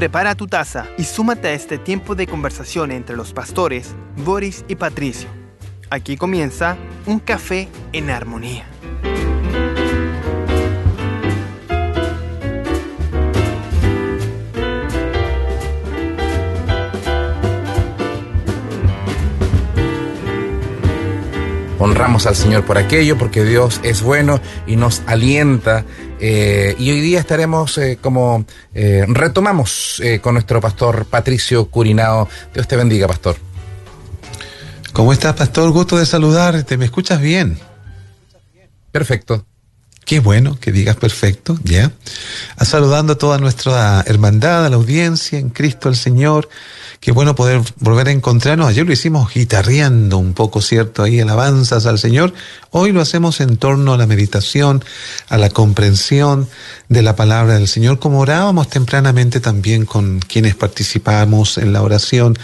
Prepara tu taza y súmate a este tiempo de conversación entre los pastores Boris y Patricio. Aquí comienza un café en armonía. honramos al Señor por aquello, porque Dios es bueno y nos alienta. Eh, y hoy día estaremos eh, como eh, retomamos con nuestro pastor Patricio Curinao. Dios te bendiga, pastor. ¿Cómo estás, pastor? Gusto de saludarte. ¿Me escuchas bien? Perfecto. Qué bueno que digas perfecto, ya. Saludando a toda nuestra hermandad, a la audiencia en Cristo el Señor. Qué bueno poder volver a encontrarnos. Ayer lo hicimos guitarreando un poco, ¿cierto? Ahí alabanzas al Señor. Hoy lo hacemos en torno a la meditación, a la comprensión de la palabra del Señor, como orábamos tempranamente también con quienes participamos en la oración,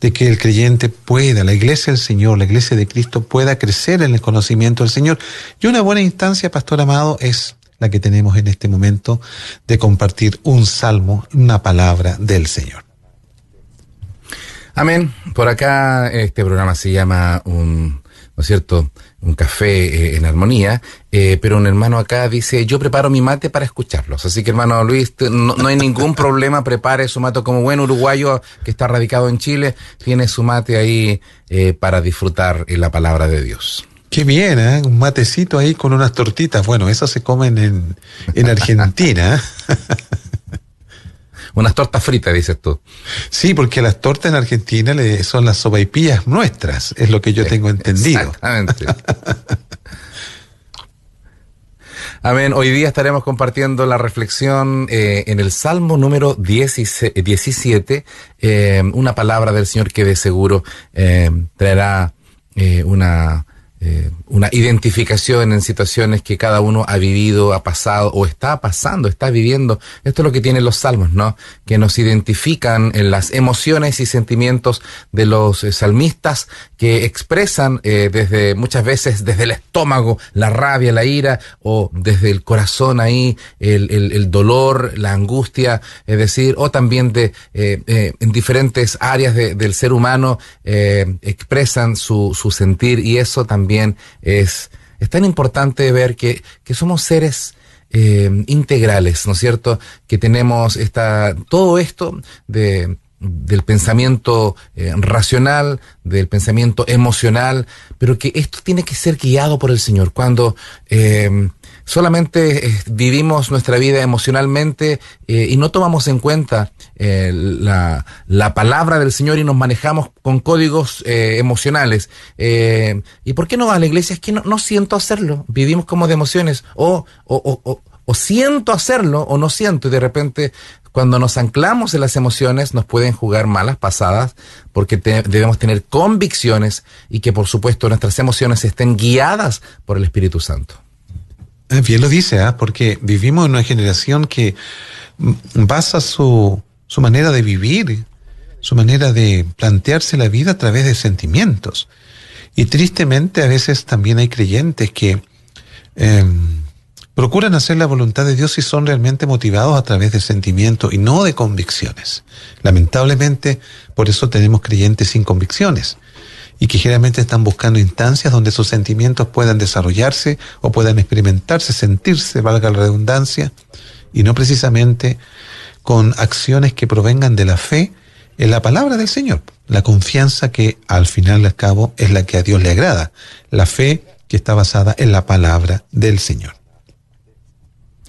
de que el creyente pueda, la iglesia del Señor, la iglesia de Cristo pueda crecer en el conocimiento del Señor. Y una buena instancia, Pastor Amado, es la que tenemos en este momento de compartir un salmo, una palabra del Señor. Amén. Por acá este programa se llama un, ¿no es cierto? Un café eh, en armonía, eh, pero un hermano acá dice, yo preparo mi mate para escucharlos. Así que hermano Luis, no, hay ningún problema, prepare su mate como buen uruguayo que está radicado en Chile, tiene su mate ahí eh, para disfrutar la palabra de Dios. Qué bien, ¿eh? un matecito ahí con unas tortitas. Bueno, esas se comen en, en Argentina. Unas tortas fritas, dices tú. Sí, porque las tortas en Argentina son las sopaipillas nuestras, es lo que yo tengo entendido. Exactamente. Amén. Hoy día estaremos compartiendo la reflexión eh, en el Salmo número 17, eh, una palabra del Señor que de seguro eh, traerá una eh, una identificación en situaciones que cada uno ha vivido, ha pasado o está pasando, está viviendo. Esto es lo que tienen los salmos, ¿no? Que nos identifican en las emociones y sentimientos de los eh, salmistas que expresan eh, desde muchas veces desde el estómago la rabia, la ira o desde el corazón ahí el, el, dolor, la angustia, es decir, o también de en diferentes áreas del ser humano expresan su, su sentir y eso también es, es tan importante ver que, somos seres eh, integrales, ¿no es cierto? Que tenemos esta, todo esto de, del pensamiento eh, racional, del pensamiento emocional, pero que esto tiene que ser guiado por el Señor. Cuando eh, solamente eh, vivimos nuestra vida emocionalmente y no tomamos en cuenta la, la, palabra del Señor y nos manejamos con códigos emocionales. ¿Y por qué no va a la iglesia? Es que no, no siento hacerlo. Vivimos como de emociones. O, o, o, o, siento hacerlo o no siento. Y de repente, cuando nos anclamos en las emociones, nos pueden jugar malas pasadas porque debemos tener convicciones y que por supuesto nuestras emociones estén guiadas por el Espíritu Santo. Eh, bien lo dice, ¿ah? porque vivimos en una generación que basa su, su manera de vivir, su manera de plantearse la vida a través de sentimientos. Y tristemente a veces también hay creyentes que em, procuran hacer la voluntad de Dios y son realmente motivados a través de sentimientos y no de convicciones. Lamentablemente, por eso tenemos creyentes sin convicciones y que generalmente están buscando instancias donde sus sentimientos puedan desarrollarse o puedan experimentarse, sentirse, valga la redundancia, y no precisamente con acciones que provengan de la fe en la palabra del Señor, la confianza que al final y al cabo es la que a Dios le agrada, la fe que está basada en la palabra del Señor.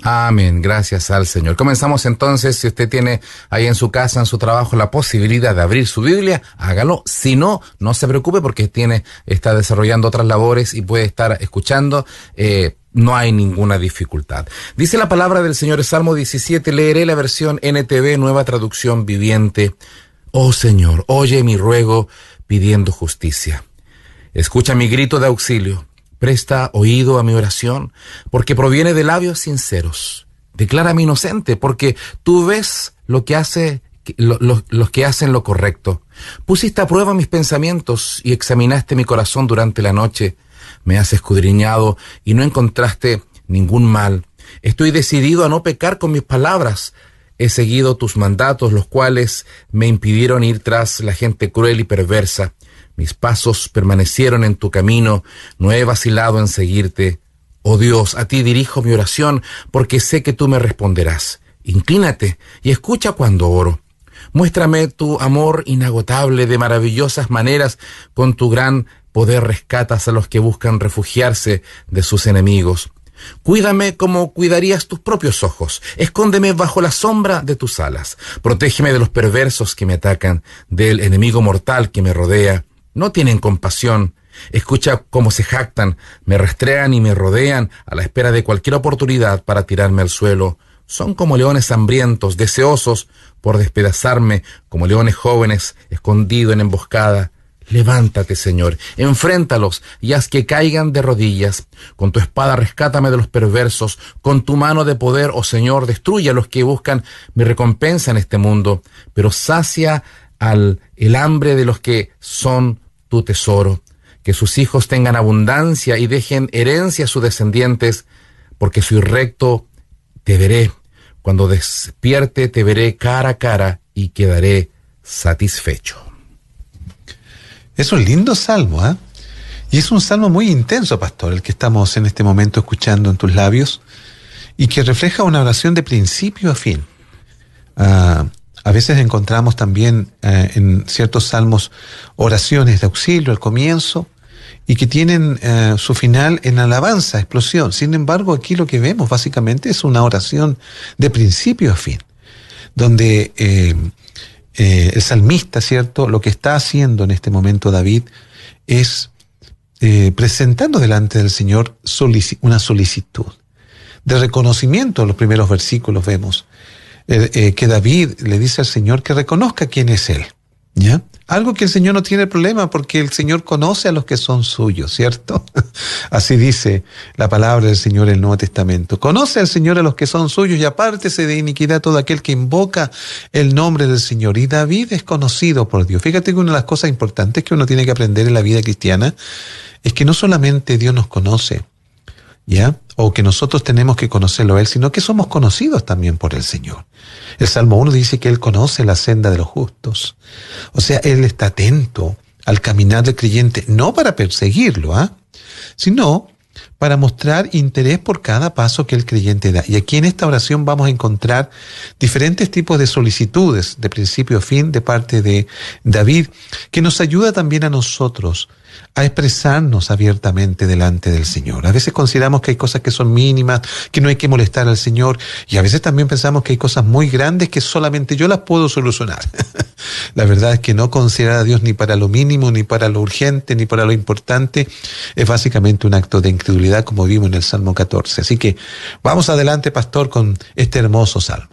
Amén, gracias al Señor. Comenzamos entonces, si usted tiene ahí en su casa, en su trabajo, la posibilidad de abrir su Biblia, hágalo. Si no, no se preocupe porque tiene, está desarrollando otras labores y puede estar escuchando. Eh, no hay ninguna dificultad. Dice la palabra del Señor, Salmo 17, leeré la versión NTV, nueva traducción viviente. Oh Señor, oye mi ruego pidiendo justicia. Escucha mi grito de auxilio Presta oído a mi oración, porque proviene de labios sinceros. Declárame inocente, porque tú ves lo que hace los que hacen lo correcto. Pusiste a prueba mis pensamientos y examinaste mi corazón durante la noche. Me has escudriñado y no encontraste ningún mal. Estoy decidido a no pecar con mis palabras. he seguido tus mandatos, los cuales me impidieron ir tras la gente cruel y perversa. Mis pasos permanecieron en tu camino, no he vacilado en seguirte. Oh Dios, a ti dirijo mi oración, porque sé que tú me responderás. Inclínate y escucha cuando oro. Muéstrame tu amor inagotable de maravillosas maneras, con tu gran poder rescatas a los que buscan refugiarse de sus enemigos. Cuídame como cuidarías tus propios ojos. Escóndeme bajo la sombra de tus alas. Protégeme de los perversos que me atacan, del enemigo mortal que me rodea. No tienen compasión. Escucha cómo se jactan, me rastrean y me rodean a la espera de cualquier oportunidad para tirarme al suelo. Son como leones hambrientos, deseosos por despedazarme, como leones jóvenes, escondidos en emboscada. Levántate, Señor, enfréntalos y haz que caigan de rodillas. Con tu espada rescátame de los perversos, con tu mano de poder, oh Señor, destruye a los que buscan mi recompensa en este mundo, pero sacia al el hambre de los que son tu tesoro. Que sus hijos tengan abundancia y dejen herencia a sus descendientes, porque soy recto, te veré. Cuando despierte, te veré cara a cara y quedaré satisfecho. Es un lindo salmo, ¿ah? Y es un salmo muy intenso, pastor, el que estamos en este momento escuchando en tus labios, y que refleja una oración de principio a fin. Ah, a veces encontramos también eh, en ciertos salmos oraciones de auxilio al comienzo y que tienen eh, su final en alabanza, explosión. Sin embargo, aquí lo que vemos básicamente es una oración de principio a fin, donde eh, el salmista, ¿cierto? Lo que está haciendo en este momento David es presentando delante del Señor una solicitud de reconocimiento. En los primeros versículos vemos eh, que David le dice al Señor que reconozca quién es Él. ¿Ya? Algo que el Señor no tiene problema porque el Señor conoce a los que son suyos, ¿cierto? Así dice la palabra del Señor en el Nuevo Testamento. Conoce al Señor a los que son suyos y apártese de iniquidad todo aquel que invoca el nombre del Señor. Y David es conocido por Dios. Fíjate que una de las cosas importantes que uno tiene que aprender en la vida cristiana es que no solamente Dios nos conoce, ¿ya? O que nosotros tenemos que conocerlo a Él, sino que somos conocidos también por el Señor. El Salmo 1 dice que Él conoce la senda de los justos. O sea, Él está atento al caminar del creyente, no para perseguirlo, ¿ah? sino para mostrar interés por cada paso que el creyente da. Y aquí en esta oración vamos a encontrar diferentes tipos de solicitudes de principio a fin de parte de David, que nos ayuda también a nosotros a expresarnos abiertamente delante del Señor. A veces consideramos que hay cosas que son mínimas, que no hay que molestar al Señor, y a veces también pensamos que hay cosas muy grandes que solamente yo las puedo solucionar. La verdad es que no considerar a Dios ni para lo mínimo, ni para lo urgente, ni para lo importante, es básicamente un acto de incredulidad como vimos en el Salmo 14. Así que vamos adelante, pastor, con este hermoso salmo.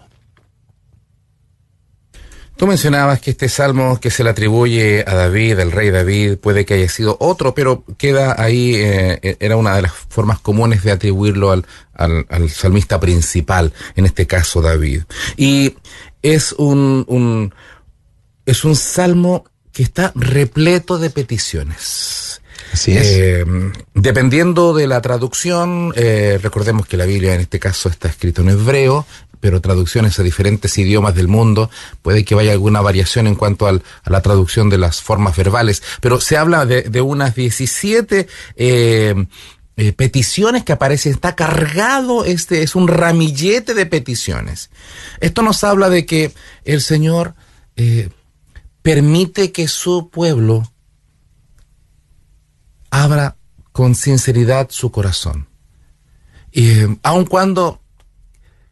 Tú mencionabas que este salmo que se le atribuye a David, el rey David, puede que haya sido otro, pero queda ahí, eh, era una de las formas comunes de atribuirlo al, al, salmista principal, en este caso David. Y es un, un, es un salmo que está repleto de peticiones. Así es. Eh, dependiendo de la traducción, eh, recordemos que la Biblia en este caso está escrito en hebreo, pero traducciones a diferentes idiomas del mundo, puede que vaya alguna variación en cuanto al, a la traducción de las formas verbales, pero se habla de, de unas 17 eh, eh, peticiones que aparecen, está cargado, este es un ramillete de peticiones. Esto nos habla de que el Señor eh, permite que su pueblo abra con sinceridad su corazón. Aun cuando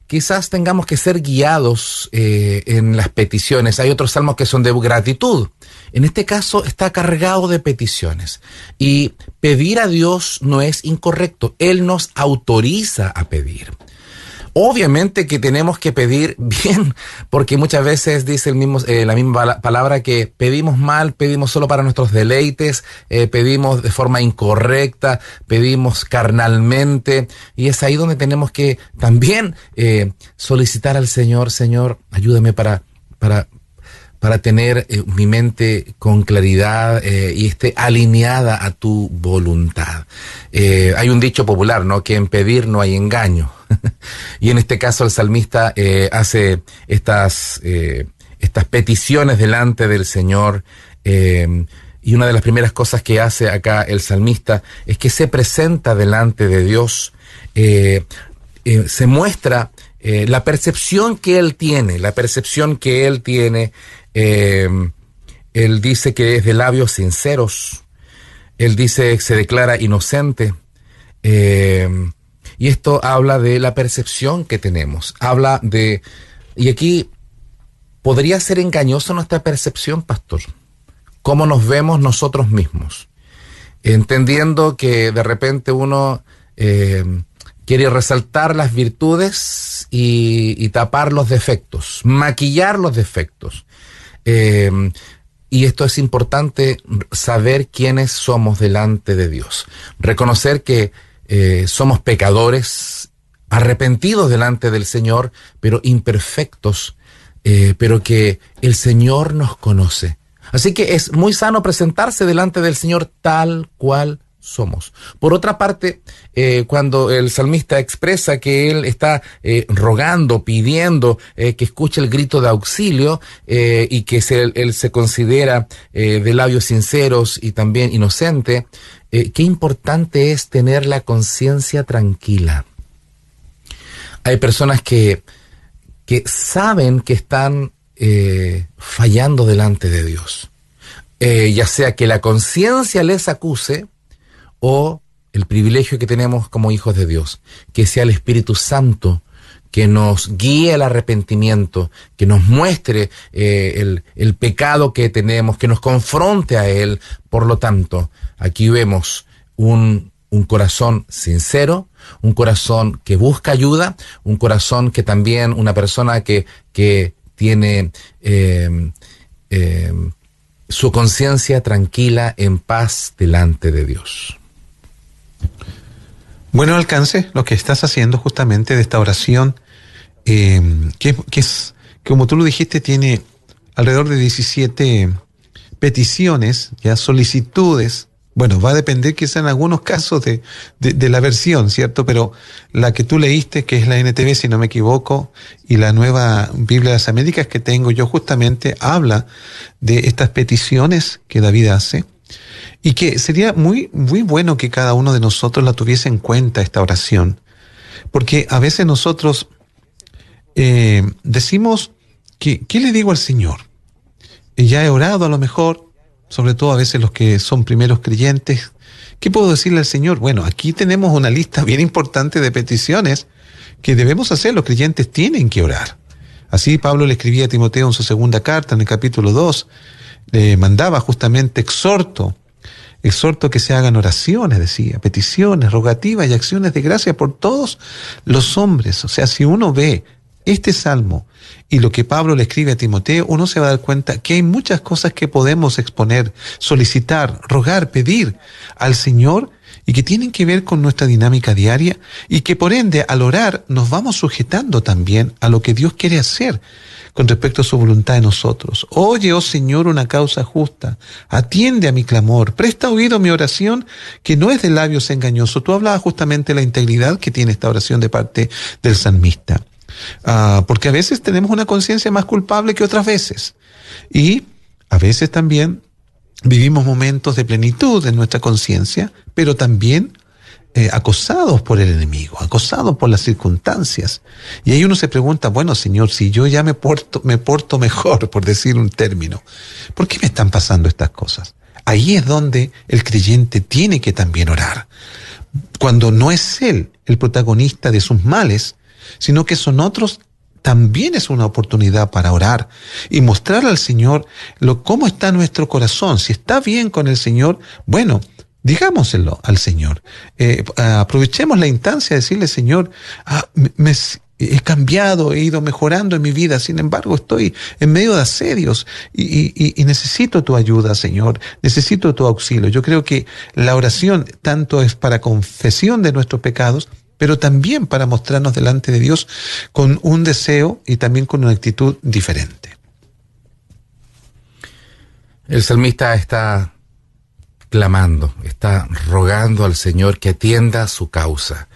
quizás tengamos que ser guiados eh, en las peticiones. Hay otros salmos que son de gratitud. En este caso está cargado de peticiones. Y pedir a Dios no es incorrecto. Él nos autoriza a pedir. Obviamente que tenemos que pedir bien, porque muchas veces dice el mismo, eh, la misma palabra que pedimos mal, pedimos solo para nuestros deleites, eh, pedimos de forma incorrecta, pedimos carnalmente, y es ahí donde tenemos que también eh, solicitar al Señor, Señor, ayúdame para, para, para tener eh, mi mente con claridad eh, y esté alineada a tu voluntad. Eh, hay un dicho popular, ¿no? Que en pedir no hay engaño. y en este caso el salmista hace estas, estas peticiones delante del Señor. y una de las primeras cosas que hace acá el salmista es que se presenta delante de Dios, se muestra la percepción que él tiene, la percepción que él tiene eh, él dice que es de labios sinceros. Él dice que se declara inocente. Eh, y esto habla de la percepción que tenemos. Habla de... Y aquí podría ser engañoso nuestra percepción, pastor. Cómo nos vemos nosotros mismos. Entendiendo que de repente uno eh, quiere resaltar las virtudes y tapar los defectos, maquillar los defectos. Eh, y esto es importante saber quiénes somos delante de Dios. Reconocer que eh, somos pecadores, arrepentidos delante del Señor, pero imperfectos, eh, pero que el Señor nos conoce. Así que es muy sano presentarse delante del Señor tal cual somos. Por otra parte, eh, cuando el salmista expresa que él está eh, rogando, pidiendo eh, que escuche el grito de auxilio y que él se considera de labios sinceros y también inocente, qué importante es tener la conciencia tranquila. Hay personas que, que saben que están fallando delante de Dios. ya sea que la conciencia les acuse, o el privilegio que tenemos como hijos de Dios, que sea el Espíritu Santo que nos guíe al arrepentimiento, que nos muestre eh, el, pecado que tenemos, que nos confronte a Él. Por lo tanto, aquí vemos un, corazón sincero, un corazón que busca ayuda, un corazón que también, una persona que, que tiene eh, eh, su conciencia tranquila, en paz delante de Dios. Bueno alcance lo que estás haciendo justamente de esta oración, eh, que, es, como tú lo dijiste, tiene alrededor de 17 peticiones, ya solicitudes. Bueno, va a depender quizá en algunos casos de, de, la versión, ¿cierto? Pero la que tú leíste, que es la NTV, si no me equivoco, y la nueva Biblia de las Américas que tengo yo justamente, habla de estas peticiones que David hace y que sería muy, muy bueno que cada uno de nosotros la tuviese en cuenta esta oración. Porque a veces nosotros eh, decimos, que, ¿qué le digo al Señor? ya he orado a lo mejor, sobre todo a veces los que son primeros creyentes. ¿Qué puedo decirle al Señor? Bueno, aquí tenemos una lista bien importante de peticiones que debemos hacer, los creyentes tienen que orar. Así Pablo le escribía a Timoteo en su segunda carta, en el capítulo 2, le mandaba justamente exhorto Exhorto que se hagan oraciones, decía, peticiones, rogativas y acciones de gracia por todos los hombres. O sea, si uno ve este salmo y lo que Pablo le escribe a Timoteo, uno se va a dar cuenta que hay muchas cosas que podemos exponer, solicitar, rogar, pedir al Señor y que tienen que ver con nuestra dinámica diaria y que por ende al orar nos vamos sujetando también a lo que Dios quiere hacer con respecto a su voluntad en nosotros. Oye, oh Señor, una causa justa, atiende a mi clamor, presta oído a mi oración, que no es de labios engañosos. Tú hablabas justamente de la integridad que tiene esta oración de parte del salmista. Ah, porque a veces tenemos una conciencia más culpable que otras veces. Y a veces también vivimos momentos de plenitud en nuestra conciencia, pero también eh, acosados por el enemigo, acosados por las circunstancias. Y ahí uno se pregunta, bueno, Señor, si yo ya me porto, me porto mejor, por decir un término, ¿por qué me están pasando estas cosas? Ahí es donde el creyente tiene que también orar. Cuando no es él el protagonista de sus males, sino que son otros también es una oportunidad para orar y mostrar al Señor lo, cómo está nuestro corazón. Si está bien con el Señor, bueno, Digámoselo al Señor. Eh, aprovechemos la instancia de decirle, Señor, ah, me, he cambiado, he ido mejorando en mi vida, sin embargo estoy en medio de asedios y, necesito tu ayuda, Señor, necesito tu auxilio. Yo creo que la oración tanto es para confesión de nuestros pecados, pero también para mostrarnos delante de Dios con un deseo y también con una actitud diferente. El salmista está clamando, está rogando al Señor que atienda su causa,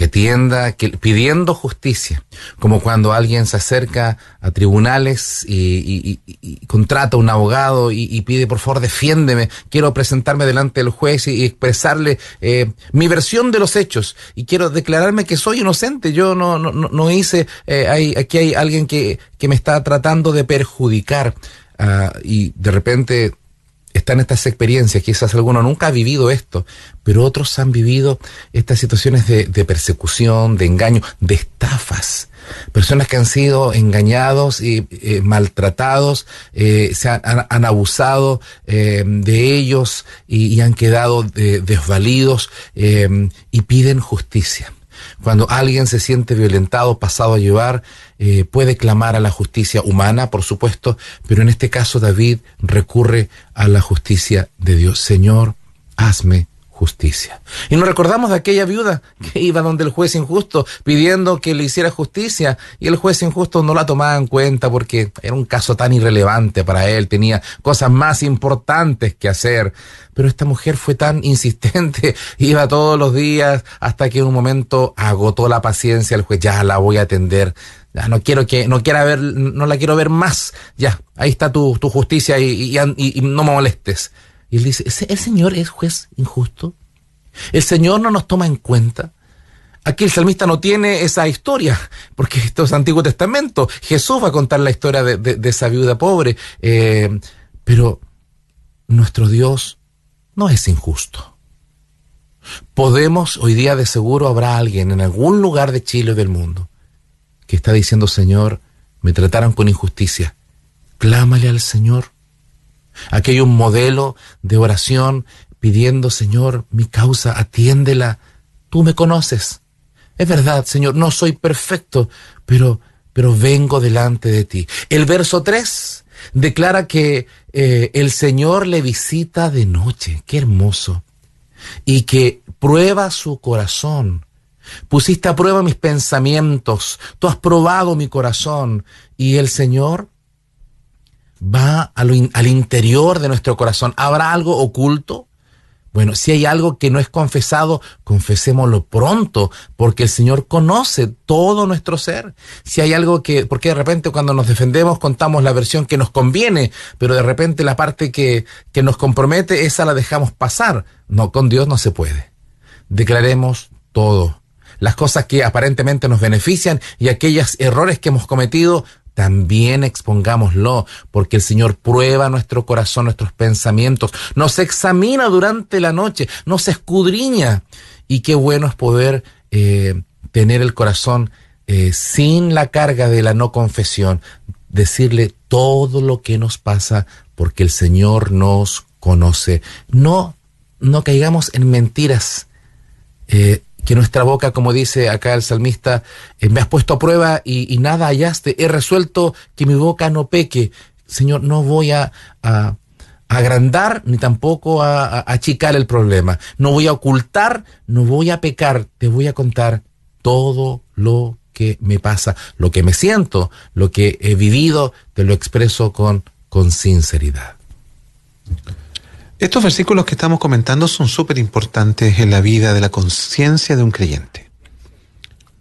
que atienda, que, pidiendo justicia, como cuando alguien se acerca a tribunales y, contrata a un abogado y, pide, por favor, defiéndeme, quiero presentarme delante del juez y, expresarle eh, mi versión de los hechos y quiero declararme que soy inocente, yo no, no, no hice, eh, hay, aquí hay alguien que, que me está tratando de perjudicar. Ah, y de repente están estas experiencias, quizás alguno nunca ha vivido esto, pero otros han vivido estas situaciones de, persecución, de engaño, de estafas. Personas que han sido engañados y eh, maltratados, eh, se han, abusado eh, de ellos y, han quedado desvalidos y piden justicia. Cuando alguien se siente violentado, pasado a llevar, eh, puede clamar a la justicia humana, por supuesto, pero en este caso David recurre a la justicia de Dios. Señor, hazme justicia. Y nos recordamos de aquella viuda que iba donde el juez injusto pidiendo que le hiciera justicia y el juez injusto no la tomaba en cuenta porque era un caso tan irrelevante para él, tenía cosas más importantes que hacer. Pero esta mujer fue tan insistente, iba todos los días hasta que en un momento agotó la paciencia el juez, ya la voy a atender. Ya no quiero que, no quiera ver, no la quiero ver más. Ya, ahí está tu, tu justicia y, y no me molestes. Y él dice, ¿el Señor es juez injusto? ¿El Señor no nos toma en cuenta? Aquí el salmista no tiene esa historia, porque esto es Antiguo Testamento. Jesús va a contar la historia de, esa viuda pobre. Eh, pero nuestro Dios no es injusto. Podemos, hoy día de seguro habrá alguien en algún lugar de Chile o del mundo que está diciendo, Señor, me trataron con injusticia. Clámale al Señor. Aquí hay un modelo de oración pidiendo, Señor, mi causa, atiéndela. Tú me conoces. Es verdad, Señor, no soy perfecto, pero, pero vengo delante de ti. El verso 3 declara que eh, el Señor le visita de noche. Qué hermoso. Y que prueba su corazón. Pusiste a prueba mis pensamientos. Tú has probado mi corazón. Y el Señor va al interior de nuestro corazón. ¿Habrá algo oculto? Bueno, si hay algo que no es confesado, confesémoslo pronto, porque el Señor conoce todo nuestro ser. Si hay algo que, porque de repente cuando nos defendemos contamos la versión que nos conviene, pero de repente la parte que, que nos compromete, esa la dejamos pasar. No, con Dios no se puede. Declaremos todo. Las cosas que aparentemente nos benefician y aquellos errores que hemos cometido, también expongámoslo, porque el Señor prueba nuestro corazón, nuestros pensamientos, nos examina durante la noche, nos escudriña. Y qué bueno es poder eh, tener el corazón eh, sin la carga de la no confesión, decirle todo lo que nos pasa, porque el Señor nos conoce. No, no caigamos en mentiras. Eh, que nuestra boca, como dice acá el salmista, eh, me has puesto a prueba y, nada hallaste, he resuelto que mi boca no peque. Señor, no voy a, agrandar ni tampoco a, achicar el problema. No voy a ocultar, no voy a pecar, te voy a contar todo lo que me pasa, lo que me siento, lo que he vivido, te lo expreso con, con sinceridad. Estos versículos que estamos comentando son súper importantes en la vida de la conciencia de un creyente.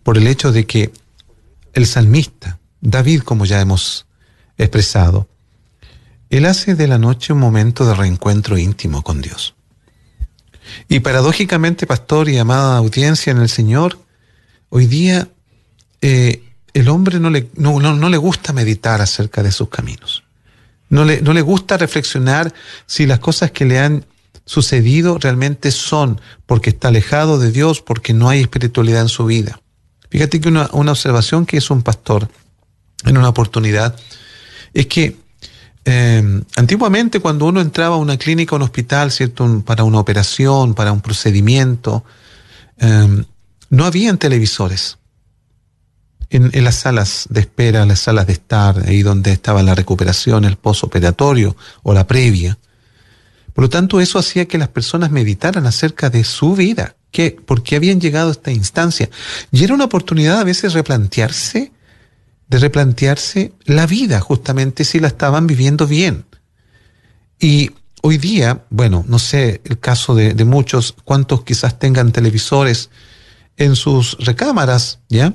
Por el hecho de que el salmista, David, como ya hemos expresado, él hace de la noche un momento de reencuentro íntimo con Dios. Y paradójicamente, pastor y amada audiencia en el Señor, hoy día eh, el hombre no le, no, no le gusta meditar acerca de sus caminos. No le, no le gusta reflexionar si las cosas que le han sucedido realmente son porque está alejado de Dios, porque no hay espiritualidad en su vida. Fíjate que una, observación que hizo un pastor en una oportunidad es que eh, antiguamente cuando uno entraba a una clínica o un hospital, ¿cierto? para una operación, para un procedimiento, eh, no habían televisores en, las salas de espera, las salas de estar, ahí donde estaba la recuperación, el posoperatorio o la previa. Por lo tanto, eso hacía que las personas meditaran acerca de su vida, que, por qué habían llegado a esta instancia. Y era una oportunidad a veces replantearse, de replantearse la vida, justamente si la estaban viviendo bien. Y hoy día, bueno, no sé el caso de, de muchos, cuántos quizás tengan televisores en sus recámaras, ¿ya?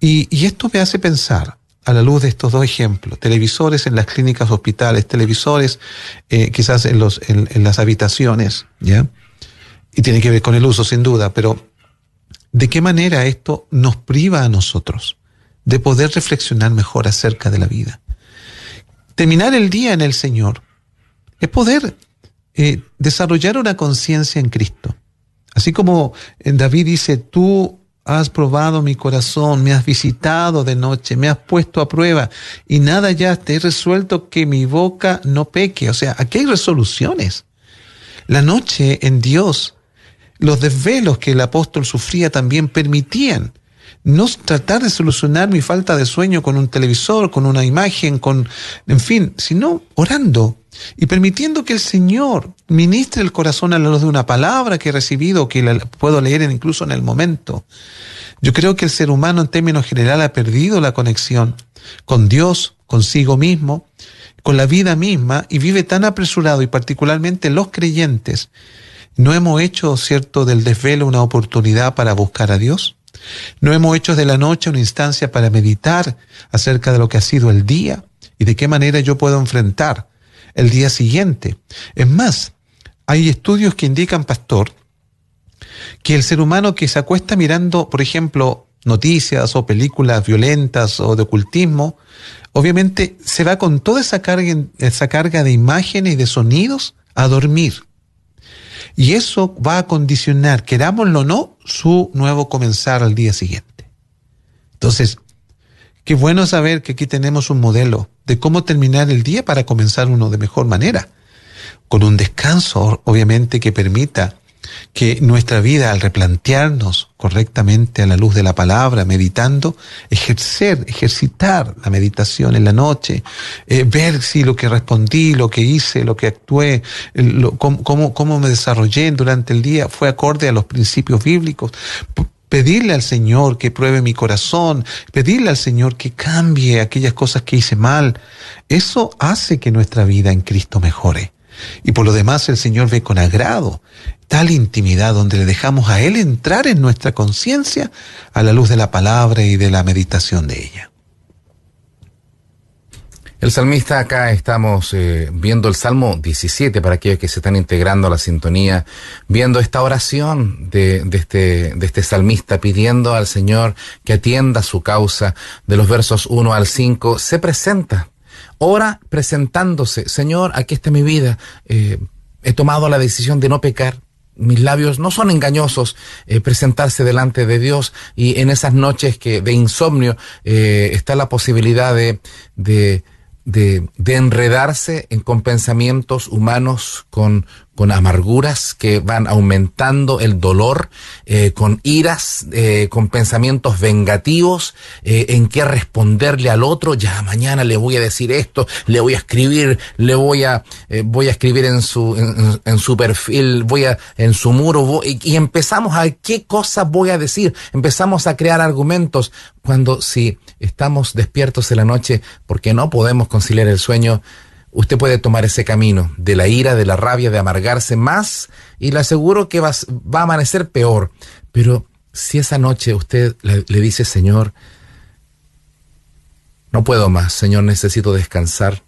Y, esto me hace pensar, a la luz de estos dos ejemplos, televisores en las clínicas hospitales, televisores eh, quizás en, los, en, las habitaciones, ¿ya? Y tiene que ver con el uso, sin duda, pero ¿de qué manera esto nos priva a nosotros de poder reflexionar mejor acerca de la vida? Terminar el día en el Señor es poder eh, desarrollar una conciencia en Cristo. Así como en David dice, tú has probado mi corazón, me has visitado de noche, me has puesto a prueba y nada ya te he resuelto que mi boca no peque. O sea, aquí hay resoluciones. La noche en Dios, los desvelos que el apóstol sufría también permitían no tratar de solucionar mi falta de sueño con un televisor, con una imagen, con, en fin, sino orando y permitiendo que el Señor ministre el corazón a la luz de una palabra que he recibido, que la puedo leer incluso en el momento. Yo creo que el ser humano en términos general ha perdido la conexión con Dios, consigo mismo, con la vida misma y vive tan apresurado y particularmente los creyentes. ¿No hemos hecho, cierto, del desvelo una oportunidad para buscar a Dios? ¿No hemos hecho de la noche una instancia para meditar acerca de lo que ha sido el día y de qué manera yo puedo enfrentar el día siguiente? Es más, hay estudios que indican, pastor, que el ser humano que se acuesta mirando, por ejemplo, noticias o películas violentas o de ocultismo, obviamente se va con toda esa carga, esa carga de imágenes y de sonidos a dormir. Y eso va a condicionar, querámoslo o no, su nuevo comenzar al día siguiente. Entonces, qué bueno saber que aquí tenemos un modelo de cómo terminar el día para comenzar uno de mejor manera, con un descanso, obviamente, que permita que nuestra vida, al replantearnos correctamente a la luz de la palabra, meditando, ejercer, ejercitar la meditación en la noche, eh, ver si lo que respondí, lo que hice, lo que actué, cómo, cómo me desarrollé durante el día fue acorde a los principios bíblicos pedirle al Señor que pruebe mi corazón, pedirle al Señor que cambie aquellas cosas que hice mal, eso hace que nuestra vida en Cristo mejore. Y por lo demás el Señor ve con agrado tal intimidad donde le dejamos a Él entrar en nuestra conciencia a la luz de la palabra y de la meditación de ella. El salmista acá estamos eh, viendo el Salmo 17 para aquellos que se están integrando a la sintonía, viendo esta oración de, este, este salmista pidiendo al Señor que atienda su causa de los versos 1 al 5, se presenta, ora presentándose, Señor, aquí está mi vida, eh, he tomado la decisión de no pecar, mis labios no son engañosos, eh, presentarse delante de Dios y en esas noches que de insomnio eh, está la posibilidad de, de, de, de enredarse en, con pensamientos humanos, con, con amarguras que van aumentando el dolor, eh, con iras, eh, con pensamientos vengativos, eh, en qué responderle al otro, ya mañana le voy a decir esto, le voy a escribir, le voy a, voy a escribir en su, en, en, su perfil, voy a, en su muro, voy, y empezamos a qué cosas voy a decir, empezamos a crear argumentos, cuando si estamos despiertos en la noche porque no podemos conciliar el sueño, usted puede tomar ese camino de la ira, de la rabia, de amargarse más y le aseguro que va, a amanecer peor. Pero si esa noche usted le, le, dice, Señor, no puedo más, Señor, necesito descansar,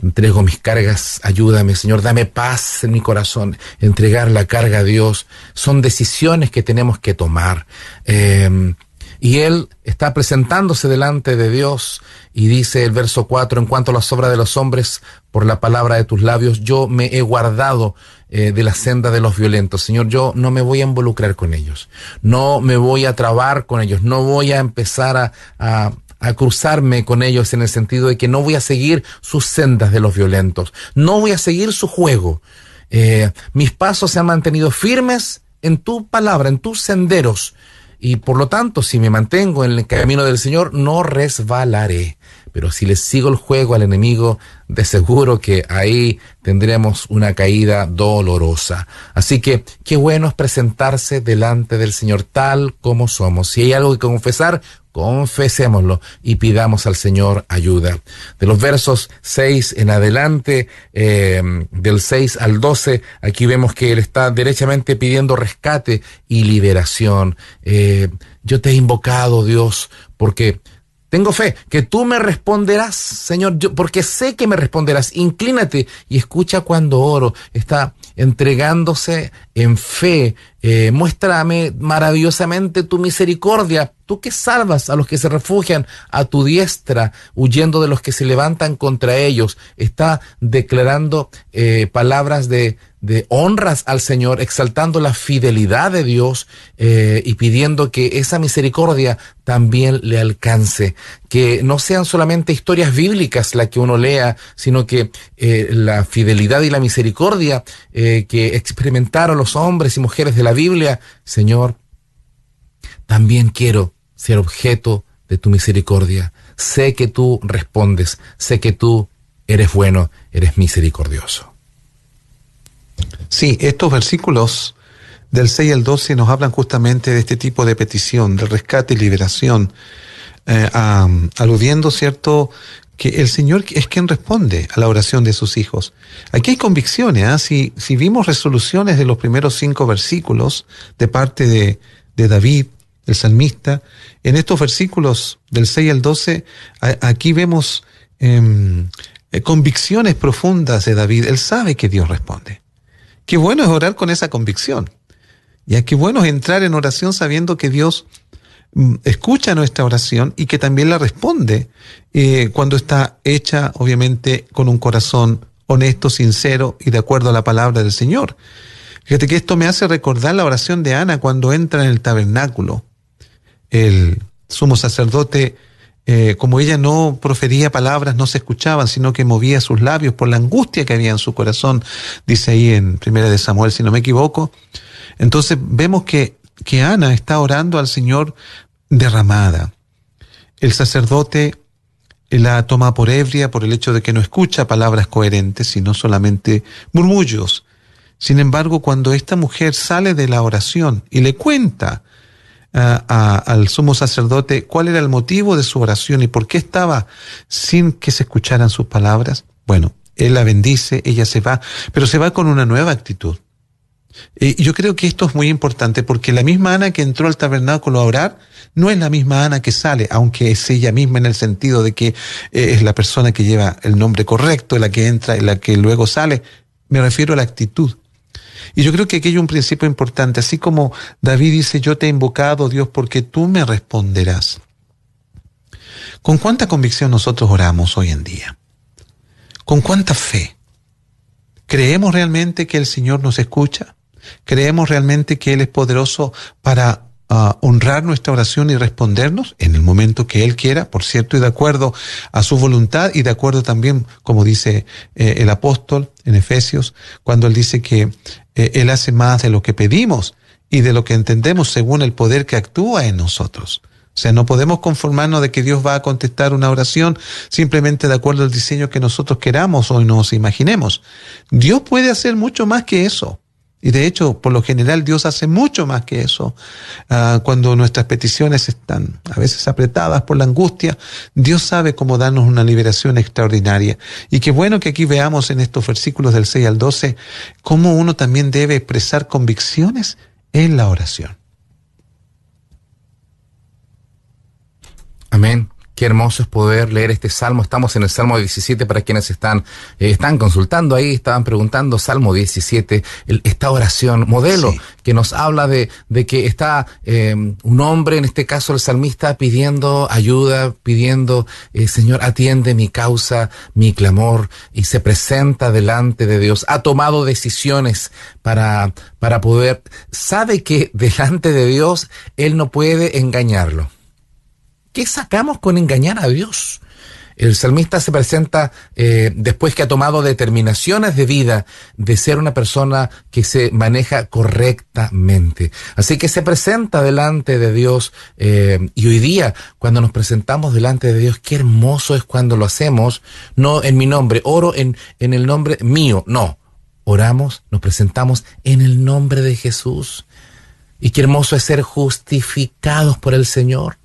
entrego mis cargas, ayúdame, Señor, dame paz en mi corazón, entregar la carga a Dios, son decisiones que tenemos que tomar. Eh, y él está presentándose delante de Dios y dice el verso 4, en cuanto a las obras de los hombres, por la palabra de tus labios, yo me he guardado eh, de la senda de los violentos. Señor, yo no me voy a involucrar con ellos, no me voy a trabar con ellos, no voy a empezar a, a a cruzarme con ellos en el sentido de que no voy a seguir sus sendas de los violentos, no voy a seguir su juego. Eh, mis pasos se han mantenido firmes en tu palabra, en tus senderos y por lo tanto, si me mantengo en el camino del Señor, no resbalaré. Pero si le sigo el juego al enemigo, de seguro que ahí tendremos una caída dolorosa. Así que qué bueno es presentarse delante del Señor tal como somos. Si hay algo que confesar, confesémoslo y pidamos al Señor ayuda. De los versos 6 en adelante, eh, del 6 al 12, aquí vemos que Él está derechamente pidiendo rescate y liberación. Eh, yo te he invocado, Dios, porque tengo fe que tú me responderás, Señor, yo, porque sé que me responderás. Inclínate y escucha cuando oro. Está entregándose en fe. Eh, muéstrame maravillosamente tu misericordia. Tú que salvas a los que se refugian a tu diestra, huyendo de los que se levantan contra ellos. Está declarando eh, palabras de, honras al Señor, exaltando la fidelidad de Dios eh, y pidiendo que esa misericordia también le alcance. Que no sean solamente historias bíblicas las que uno lea, sino que eh, la fidelidad y la misericordia eh, que experimentaron los hombres y mujeres de la Biblia, Señor, también quiero ser objeto de tu misericordia. Sé que tú respondes, sé que tú eres bueno, eres misericordioso. Sí, estos versículos del 6 al 12 nos hablan justamente de este tipo de petición, de rescate y liberación, eh, aludiendo, ¿cierto?, que el Señor es quien responde a la oración de sus hijos. Aquí hay convicciones, ¿ah? si, si, vimos resoluciones de los primeros cinco versículos de parte de, de David, el salmista, en estos versículos del 6 al 12, aquí vemos em, eh, convicciones profundas de David. Él sabe que Dios responde. Qué bueno es orar con esa convicción. Ya qué bueno es entrar en oración sabiendo que Dios escucha nuestra oración y que también la responde eh, cuando está hecha, obviamente, con un corazón honesto, sincero y de acuerdo a la palabra del Señor. Fíjate que esto me hace recordar la oración de Ana cuando entra en el tabernáculo. El sumo sacerdote eh, como ella no profería palabras, no se escuchaban, sino que movía sus labios por la angustia que había en su corazón, dice ahí en Primera de Samuel, si no me equivoco. Entonces vemos que, que Ana está orando al Señor derramada. El sacerdote la toma por ebria por el hecho de que no escucha palabras coherentes, sino solamente murmullos. Sin embargo, cuando esta mujer sale de la oración y le cuenta al sumo sacerdote cuál era el motivo de su oración y por qué estaba sin que se escucharan sus palabras, bueno, él la bendice, ella se va, pero se va con una nueva actitud. Y yo creo que esto es muy importante porque la misma Ana que entró al tabernáculo a orar no es la misma Ana que sale, aunque es ella misma en el sentido de que eh, es la persona que lleva el nombre correcto, la que entra y la que luego sale. Me refiero a la actitud. Y yo creo que aquí hay un principio importante, así como David dice, yo te he invocado, Dios, porque tú me responderás. ¿Con cuánta convicción nosotros oramos hoy en día? ¿Con cuánta fe? ¿Creemos realmente que el Señor nos escucha? ¿Creemos realmente que Él es poderoso para honrar nuestra oración y respondernos en el momento que Él quiera, por cierto, y de acuerdo a su voluntad y de acuerdo también, como dice eh, el apóstol en Efesios, cuando Él dice que eh, Él hace más de lo que pedimos y de lo que entendemos según el poder que actúa en nosotros. O sea, no podemos conformarnos de que Dios va a contestar una oración simplemente de acuerdo al diseño que nosotros queramos o nos imaginemos. Dios puede hacer mucho más que eso. Y de hecho, por lo general, Dios hace mucho más que eso. Ah, cuando nuestras peticiones están a veces apretadas por la angustia, Dios sabe cómo darnos una liberación extraordinaria. Y qué bueno que aquí veamos en estos versículos del 6 al 12 cómo uno también debe expresar convicciones en la oración. Amén. Qué hermoso es poder leer este salmo. Estamos en el Salmo 17 para quienes están, eh, están consultando ahí, estaban preguntando, Salmo 17, esta oración, modelo, que nos habla de, de que está eh, un hombre, en este caso el salmista, pidiendo ayuda, pidiendo, eh, Señor, atiende mi causa, mi clamor, y se presenta delante de Dios. Ha tomado decisiones para, para poder, sabe que delante de Dios Él no puede engañarlo. ¿Qué sacamos con engañar a Dios? El salmista se presenta eh, después que ha tomado determinaciones de vida de ser una persona que se maneja correctamente. Así que se presenta delante de Dios eh, y hoy día cuando nos presentamos delante de Dios, qué hermoso es cuando lo hacemos, no en mi nombre, oro en, en el nombre mío, no. Oramos, nos presentamos en el nombre de Jesús. Y qué hermoso es ser justificados por el Señor.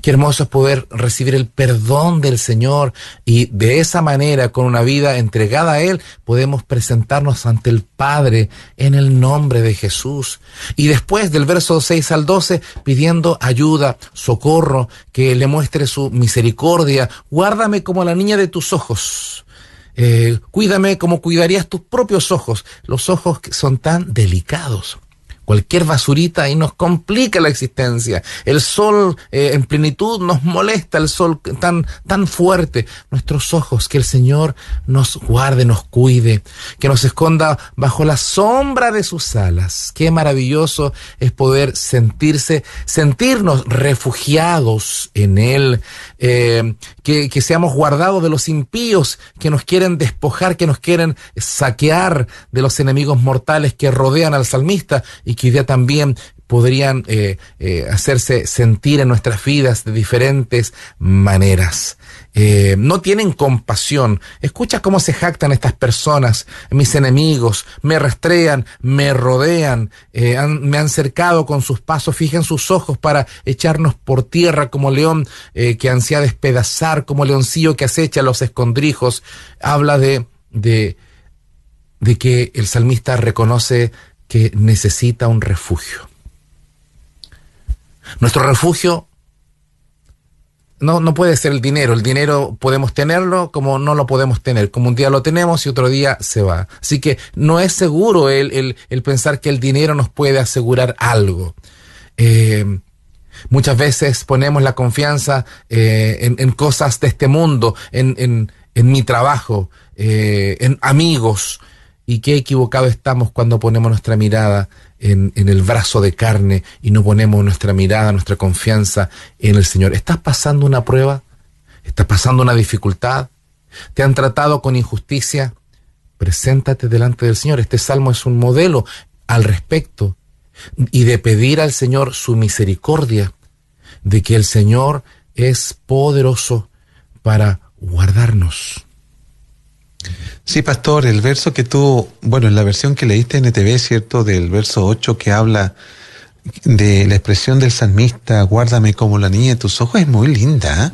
Qué hermoso es poder recibir el perdón del Señor y de esa manera, con una vida entregada a Él, podemos presentarnos ante el Padre en el nombre de Jesús. Y después del verso 6 al 12, pidiendo ayuda, socorro, que le muestre su misericordia, guárdame como la niña de tus ojos. Eh, cuídame como cuidarías tus propios ojos, los ojos que son tan delicados cualquier basurita y nos complica la existencia. El sol eh, en plenitud nos molesta, el sol tan, tan fuerte. Nuestros ojos, que el Señor nos guarde, nos cuide, que nos esconda bajo la sombra de sus alas. Qué maravilloso es poder sentirse, sentirnos refugiados en Él, eh, que, que seamos guardados de los impíos que nos quieren despojar, que nos quieren saquear de los enemigos mortales que rodean al salmista que hoy día también podrían eh, eh, hacerse sentir en nuestras vidas de diferentes maneras. Eh, no tienen compasión. Escucha cómo se jactan estas personas, mis enemigos, me rastrean, me rodean, me han cercado con sus pasos, fijen sus ojos para echarnos por tierra como león que ansía despedazar, como leoncillo que acecha los escondrijos. Habla de, de, de que el salmista reconoce que necesita un refugio. Nuestro refugio no, no puede ser el dinero. El dinero podemos tenerlo como no lo podemos tener. Como un día lo tenemos y otro día se va. Así que no es seguro el, el, pensar que el dinero nos puede asegurar algo. Eh, muchas veces ponemos la confianza eh, en, cosas de este mundo, en, en, en mi trabajo, eh, en amigos, y qué equivocado estamos cuando ponemos nuestra mirada en, el brazo de carne y no ponemos nuestra mirada, nuestra confianza en el Señor. ¿Estás pasando una prueba? ¿Estás pasando una dificultad? ¿Te han tratado con injusticia? Preséntate delante del Señor. Este salmo es un modelo al respecto y de pedir al Señor su misericordia, de que el Señor es poderoso para guardarnos. Sí, pastor, el verso que tú, bueno, en la versión que leíste en ETV, ¿cierto? Del verso 8 que habla de la expresión del salmista, guárdame como la niña de tus ojos, es muy linda, ¿eh?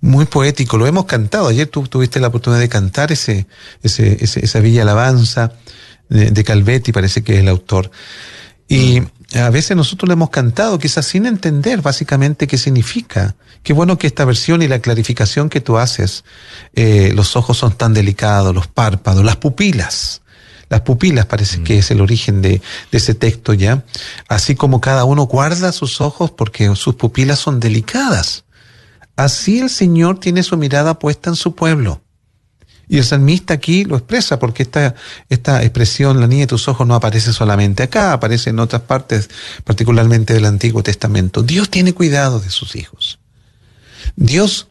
muy poético. Lo hemos cantado. Ayer tú tuviste la oportunidad de cantar ese, ese, esa villa alabanza de, de Calvetti, parece que es el autor. Y a veces nosotros le hemos cantado, quizás sin entender básicamente qué significa. Qué bueno que esta versión y la clarificación que tú haces, eh, los ojos son tan delicados, los párpados, las pupilas. Las pupilas parece que es el origen de, de, ese texto ya. Así como cada uno guarda sus ojos porque sus pupilas son delicadas. Así el Señor tiene su mirada puesta en su pueblo. Y el salmista aquí lo expresa porque esta, esta expresión, la niña de tus ojos, no aparece solamente acá, aparece en otras partes, particularmente del Antiguo Testamento. Dios tiene cuidado de sus hijos. Dios,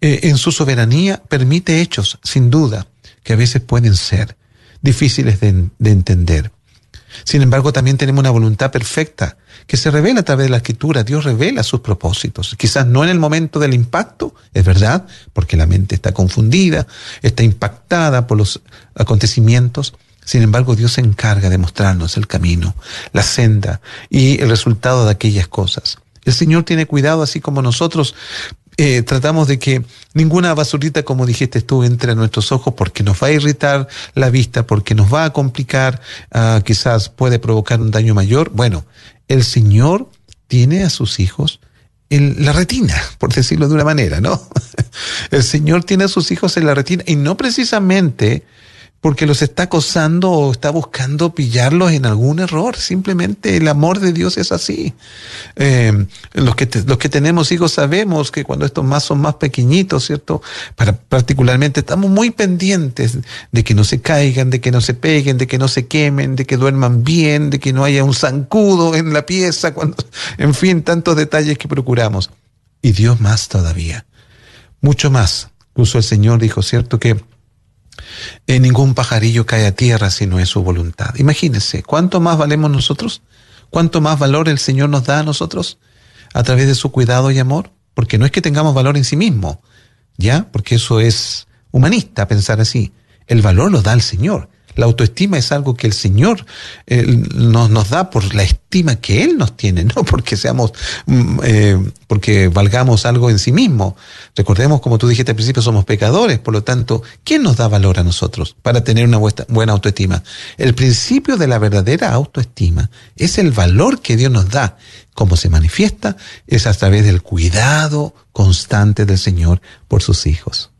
eh, en su soberanía, permite hechos, sin duda, que a veces pueden ser difíciles de, de entender. Sin embargo, también tenemos una voluntad perfecta que se revela a través de la escritura. Dios revela sus propósitos. Quizás no en el momento del impacto, es verdad, porque la mente está confundida, está impactada por los acontecimientos. Sin embargo, Dios se encarga de mostrarnos el camino, la senda y el resultado de aquellas cosas. El Señor tiene cuidado, así como nosotros eh, tratamos de que ninguna basurita, como dijiste tú, entre a nuestros ojos porque nos va a irritar la vista, porque nos va a complicar, uh, quizás puede provocar un daño mayor. Bueno, el Señor tiene a sus hijos en la retina, por decirlo de una manera, ¿no? El Señor tiene a sus hijos en la retina y no precisamente porque los está acosando o está buscando pillarlos en algún error. Simplemente el amor de Dios es así. Eh, los, que los que tenemos hijos sabemos que cuando estos más son más pequeñitos, ¿cierto? Para, particularmente estamos muy pendientes de que no se caigan, de que no se peguen, de que no se quemen, de que duerman bien, de que no haya un zancudo en la pieza, cuando, en fin, tantos detalles que procuramos. Y Dios más todavía, mucho más Incluso el Señor dijo, ¿cierto? Que en ningún pajarillo cae a tierra si no es su voluntad. Imagínense, ¿cuánto más valemos nosotros? ¿Cuánto más valor el Señor nos da a nosotros a través de su cuidado y amor? Porque no es que tengamos valor en sí mismo, ¿ya? Porque eso es humanista pensar así. El valor lo da el Señor. La autoestima es algo que el Señor nos, nos, da por la estima que Él nos tiene, no porque seamos, mm, eh, porque valgamos algo en sí mismo. Recordemos, como tú dijiste al principio, somos pecadores, por lo tanto, ¿quién nos da valor a nosotros para tener una buena autoestima? El principio de la verdadera autoestima es el valor que Dios nos da. Como se manifiesta es a través del cuidado constante del Señor por sus hijos.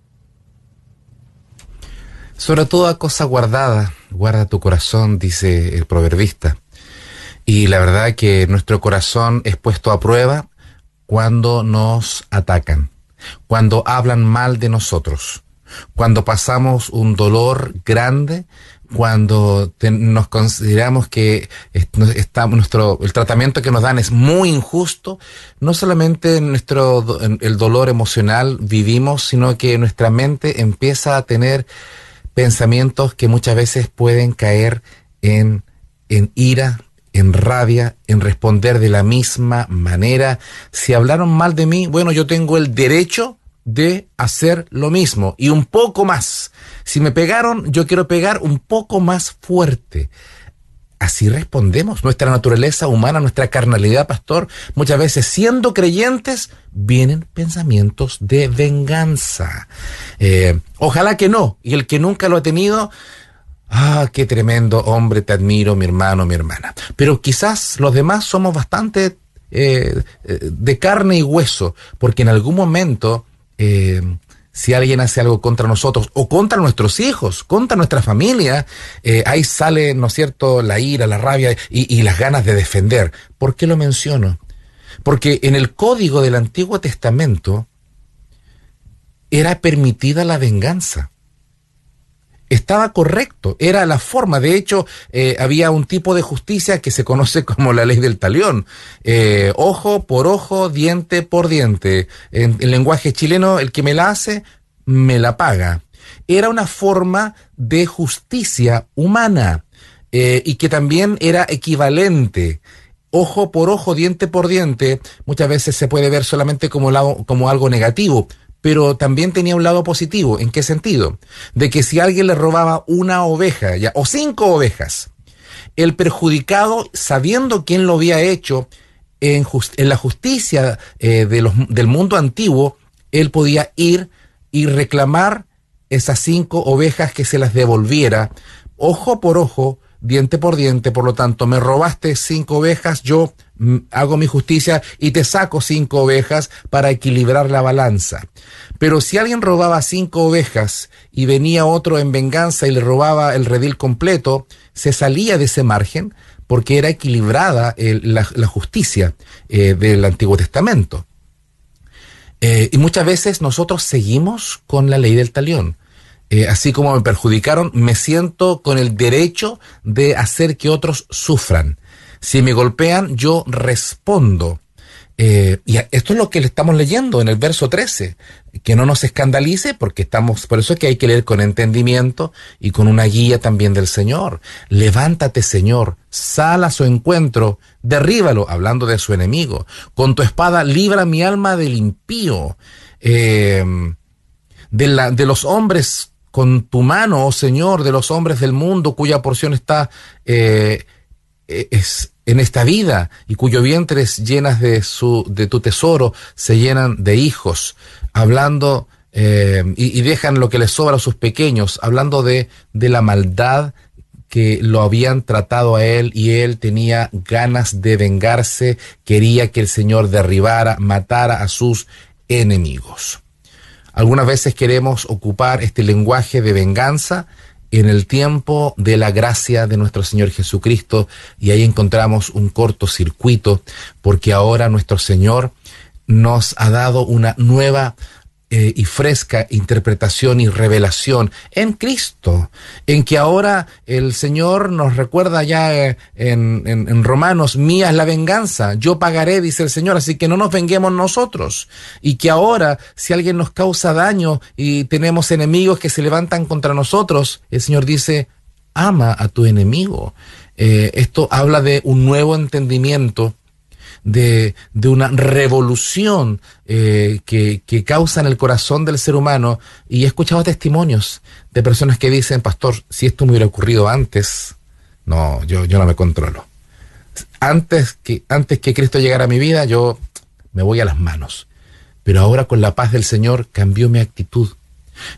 Sobre toda cosa guardada, guarda tu corazón, dice el proverbista. Y la verdad que nuestro corazón es puesto a prueba cuando nos atacan, cuando hablan mal de nosotros, cuando pasamos un dolor grande, cuando nos consideramos que nuestro, el tratamiento que nos dan es muy injusto, no solamente nuestro, el dolor emocional vivimos, sino que nuestra mente empieza a tener pensamientos que muchas veces pueden caer en, en ira, en rabia, en responder de la misma manera. Si hablaron mal de mí, bueno, yo tengo el derecho de hacer lo mismo y un poco más. Si me pegaron, yo quiero pegar un poco más fuerte así respondemos. Nuestra naturaleza humana, nuestra carnalidad, pastor, muchas veces siendo creyentes, vienen pensamientos de venganza. Eh, ojalá que no. Y el que nunca lo ha tenido, ah, qué tremendo hombre, te admiro, mi hermano, mi hermana. Pero quizás los demás somos bastante eh, eh, de carne y hueso, porque en algún momento si alguien hace algo contra nosotros o contra nuestros hijos, contra nuestra familia, eh, ahí sale, ¿no es cierto?, la ira, la rabia y, y las ganas de defender. ¿Por qué lo menciono? Porque en el código del Antiguo Testamento era permitida la venganza estaba correcto, era la forma. De hecho, eh, había un tipo de justicia que se conoce como la ley del talión. Eh, ojo por ojo, diente por diente. En el lenguaje chileno, el que me la hace, me la paga. Era una forma de justicia humana eh, y que también era equivalente ojo por ojo, diente por diente, muchas veces se puede ver solamente como, como algo negativo, pero también tenía un lado positivo. ¿En qué sentido? De que si alguien le robaba una oveja o cinco ovejas, el perjudicado, sabiendo quién lo había hecho, en, en la justicia eh, de los, del mundo antiguo, él podía ir y reclamar esas cinco ovejas que se las devolviera, ojo por ojo, diente por diente, por lo tanto, me robaste cinco ovejas, yo mm, hago mi justicia y te saco cinco ovejas para equilibrar la balanza. Pero si alguien robaba cinco ovejas y venía otro en venganza y le robaba el redil completo, se salía de ese margen porque era equilibrada la, justicia eh, del Antiguo Testamento. Eh, y muchas veces nosotros seguimos con la ley del talión. Eh, así como me perjudicaron, me siento con el derecho de hacer que otros sufran. Si me golpean, yo respondo. Eh, y esto es lo que le estamos leyendo en el verso 13, que no nos escandalice porque estamos, por eso es que hay que leer con entendimiento y con una guía también del Señor. Levántate Señor, sal a su encuentro, derríbalo, hablando de su enemigo. Con tu espada libra mi alma del impío, eh, de, la, de los hombres con tu mano, oh Señor, de los hombres del mundo cuya porción está eh, es en esta vida y cuyo vientre es llenas de su de tu tesoro se llenan de hijos, hablando eh, y, y, dejan lo que les sobra a sus pequeños, hablando de, de la maldad que lo habían tratado a él y él tenía ganas de vengarse, quería que el Señor derribara, matara a sus enemigos. Algunas veces queremos ocupar este lenguaje de venganza en el tiempo de la gracia de nuestro Señor Jesucristo y ahí encontramos un cortocircuito porque ahora nuestro Señor nos ha dado una nueva eh, y fresca interpretación y revelación en Cristo, en que ahora el Señor nos recuerda ya eh, en, en, Romanos, mía es la venganza, yo pagaré, dice el Señor, así que no nos venguemos nosotros, y que ahora si alguien nos causa daño y tenemos enemigos que se levantan contra nosotros, el Señor dice, ama a tu enemigo. Eh, esto habla de un nuevo entendimiento de, una revolución eh, que, causa en el corazón del ser humano. Y he escuchado testimonios de personas que dicen, pastor, si esto me hubiera ocurrido antes, no, yo, yo no me controlo. Antes que, antes que Cristo llegara a mi vida, yo me voy a las manos. Pero ahora con la paz del Señor cambió mi actitud.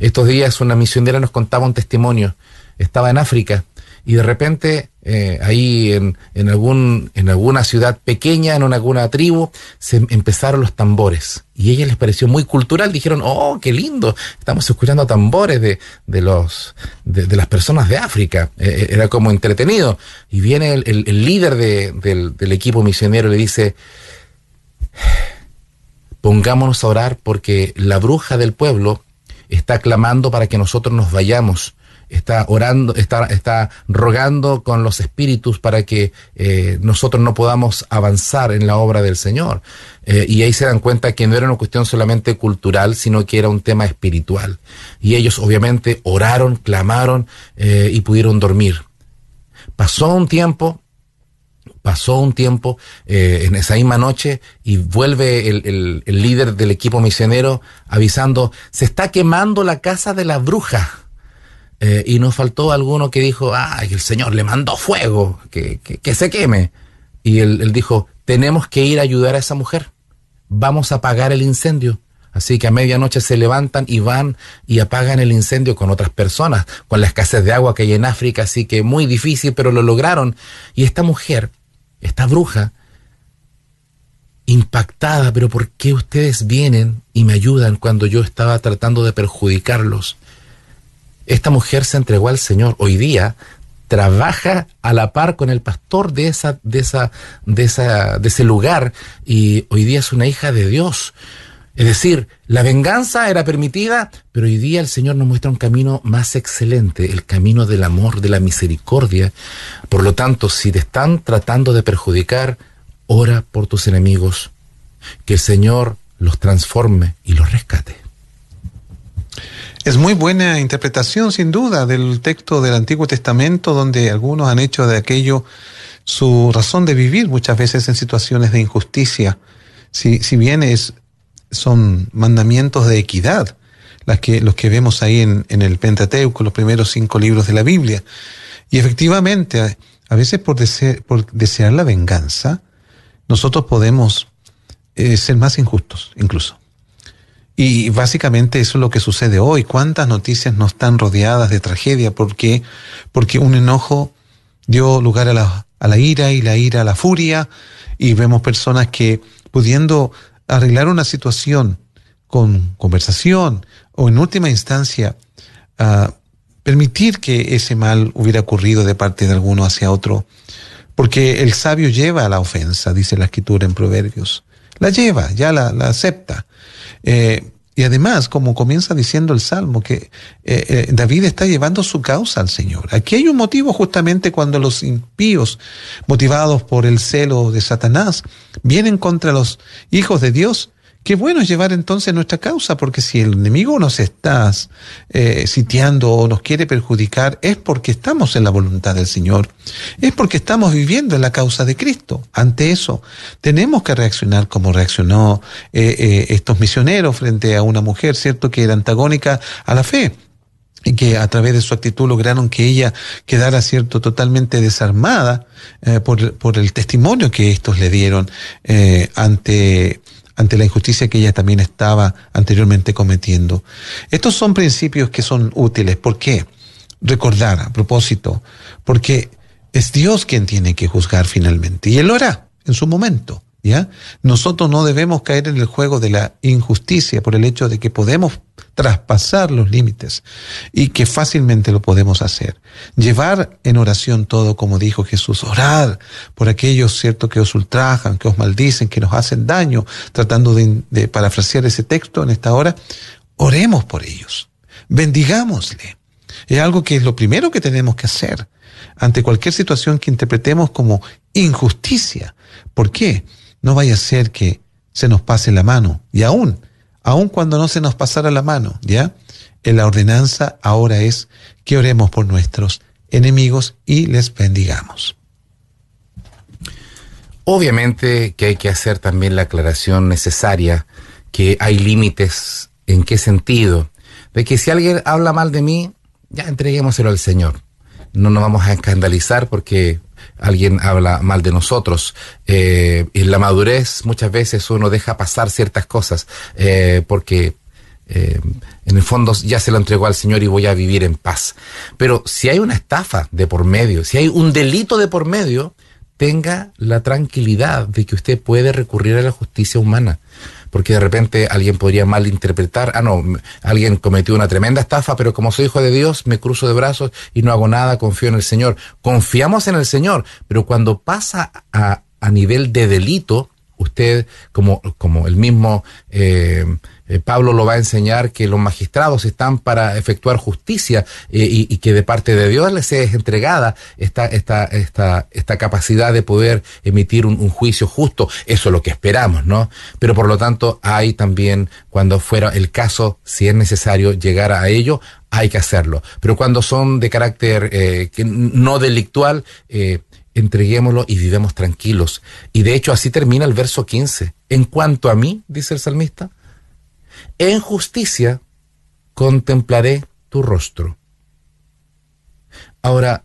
Estos días una misionera nos contaba un testimonio. Estaba en África y de repente eh, ahí en, en, algún, en alguna ciudad pequeña, en una, alguna tribu, se empezaron los tambores. Y a ella les pareció muy cultural, dijeron, oh, qué lindo, estamos escuchando tambores de, de los, de, las personas de África. Eh, eh, era como entretenido. Y viene el, el, líder del, del equipo misionero y le dice, pongámonos a orar porque la bruja del pueblo está clamando para que nosotros nos vayamos está orando, está, está rogando con los espíritus para que eh, nosotros no podamos avanzar en la obra del Señor. Eh, y ahí se dan cuenta que no era una cuestión solamente cultural, sino que era un tema espiritual. Y ellos obviamente oraron, clamaron eh, y pudieron dormir. Pasó un tiempo, pasó un tiempo en esa misma noche y vuelve el, el, líder del equipo misionero avisando, se está quemando la casa de la bruja. Eh, y nos faltó alguno que dijo, ah, el Señor le mandó fuego, que, que, se queme. Y él, él, dijo, tenemos que ir a ayudar a esa mujer, vamos a apagar el incendio. Así que a medianoche se levantan y van y apagan el incendio con otras personas, con la escasez de agua que hay en África, así que muy difícil, pero lo lograron. Y esta mujer, esta bruja, impactada, pero ¿por qué ustedes vienen y me ayudan cuando yo estaba tratando de perjudicarlos? Esta mujer se entregó al Señor. Hoy día trabaja a la par con el pastor de esa, de esa, de ese lugar y hoy día es una hija de Dios. Es decir, la venganza era permitida, pero hoy día el Señor nos muestra un camino más excelente, el camino del amor, de la misericordia. Por lo tanto, si te están tratando de perjudicar, ora por tus enemigos, que el Señor los transforme y los rescate. Es muy buena interpretación, sin duda, del texto del Antiguo Testamento, donde algunos han hecho de aquello su razón de vivir, muchas veces en situaciones de injusticia. Si, si bien es, son mandamientos de equidad, las que, los que vemos ahí en, el Pentateuco, los primeros cinco libros de la Biblia. Y efectivamente, a veces por, desear, por desear la venganza, nosotros podemos eh, ser más injustos, incluso. Y básicamente eso es lo que sucede hoy. ¿Cuántas noticias no están rodeadas de tragedia? porque Porque un enojo dio lugar a la, a la ira y la ira a la furia. Y vemos personas que pudiendo arreglar una situación con conversación o en última instancia uh, permitir que ese mal hubiera ocurrido de parte de alguno hacia otro. Porque el sabio lleva a la ofensa, dice la escritura en Proverbios. La lleva, ya la, acepta. Eh, y además, como comienza diciendo el Salmo, que eh, eh, David está llevando su causa al Señor. Aquí hay un motivo justamente cuando los impíos, motivados por el celo de Satanás, vienen contra los hijos de Dios Qué bueno llevar entonces nuestra causa, porque si el enemigo nos está eh, sitiando o nos quiere perjudicar, es porque estamos en la voluntad del Señor, es porque estamos viviendo en la causa de Cristo. Ante eso, tenemos que reaccionar como reaccionó eh, eh, estos misioneros frente a una mujer, ¿cierto?, que era antagónica a la fe y que a través de su actitud lograron que ella quedara cierto totalmente desarmada por, por, el testimonio que estos le dieron ante ante la injusticia que ella también estaba anteriormente cometiendo. Estos son principios que son útiles. ¿Por qué? Recordar a propósito, porque es Dios quien tiene que juzgar finalmente y Él lo hará en su momento. ¿Ya? Nosotros no debemos caer en el juego de la injusticia por el hecho de que podemos traspasar los límites y que fácilmente lo podemos hacer. Llevar en oración todo, como dijo Jesús, orar por aquellos, cierto, que os ultrajan, que os maldicen, que nos hacen daño, tratando de, de parafrasear ese texto en esta hora, oremos por ellos, bendigámosle. Es algo que es lo primero que tenemos que hacer ante cualquier situación que interpretemos como injusticia. ¿Por qué? No vaya a ser que se nos pase la mano. Y aún, aún cuando no se nos pasara la mano, ¿ya? En la ordenanza ahora es que oremos por nuestros enemigos y les bendigamos. Obviamente que hay que hacer también la aclaración necesaria que hay límites en qué sentido. De que si alguien habla mal de mí, ya entreguémoselo al Señor. No nos vamos a escandalizar porque alguien habla mal de nosotros. Eh, en la madurez muchas veces uno deja pasar ciertas cosas eh, porque eh, en el fondo ya se lo entregó al Señor y voy a vivir en paz. Pero si hay una estafa de por medio, si hay un delito de por medio, tenga la tranquilidad de que usted puede recurrir a la justicia humana porque de repente alguien podría malinterpretar, ah, no, alguien cometió una tremenda estafa, pero como soy hijo de Dios, me cruzo de brazos y no hago nada, confío en el Señor. Confiamos en el Señor, pero cuando pasa a, a nivel de delito, usted, como, como el mismo eh, eh, Pablo lo va a enseñar, que los magistrados están para efectuar justicia eh, y, que de parte de Dios les es entregada esta, esta, esta, esta capacidad de poder emitir un, juicio justo. Eso es lo que esperamos, ¿no? Pero por lo tanto hay también, cuando fuera el caso, si es necesario llegar a ello, hay que hacerlo. Pero cuando son de carácter que no delictual, entreguémoslo y vivemos tranquilos. Y de hecho así termina el verso 15. En cuanto a mí, dice el salmista, en justicia contemplaré tu rostro. Ahora,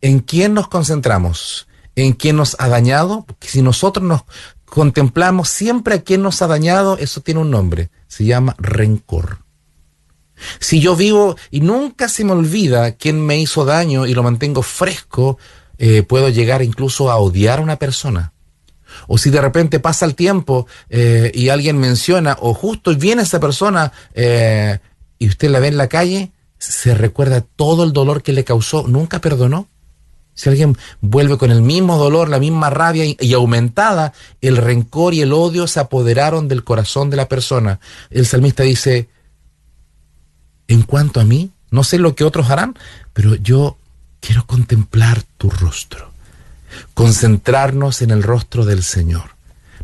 ¿en quién nos concentramos? ¿En quién nos ha dañado? Porque si nosotros nos contemplamos siempre a quien nos ha dañado, eso tiene un nombre, se llama rencor. Si yo vivo y nunca se me olvida quién me hizo daño y lo mantengo fresco, eh, puedo llegar incluso a odiar a una persona. O si de repente pasa el tiempo eh, y alguien menciona, o justo viene esa persona eh, y usted la ve en la calle, se recuerda todo el dolor que le causó, nunca perdonó. Si alguien vuelve con el mismo dolor, la misma rabia y, aumentada, el rencor y el odio se apoderaron del corazón de la persona. El salmista dice, en cuanto a mí, no sé lo que otros harán, pero yo quiero contemplar tu rostro, concentrarnos en el rostro del Señor.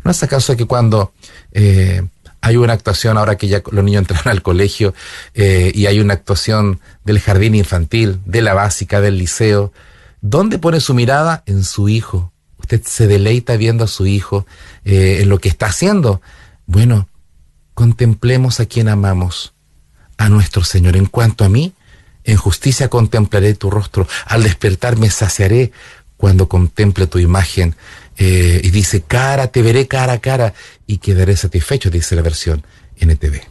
¿No es acaso que cuando eh, hay una actuación, ahora que ya los niños entran al colegio, eh, y hay una actuación del jardín infantil, de la básica, del liceo, ¿dónde pone su mirada? En su hijo. Usted se deleita viendo a su hijo, eh, en lo que está haciendo. Bueno, contemplemos a quien amamos, a nuestro Señor. En cuanto a mí, en justicia contemplaré tu rostro. Al despertar me saciaré cuando contemple tu imagen. Eh, y dice, cara, te veré cara a cara y quedaré satisfecho, dice la versión NTV.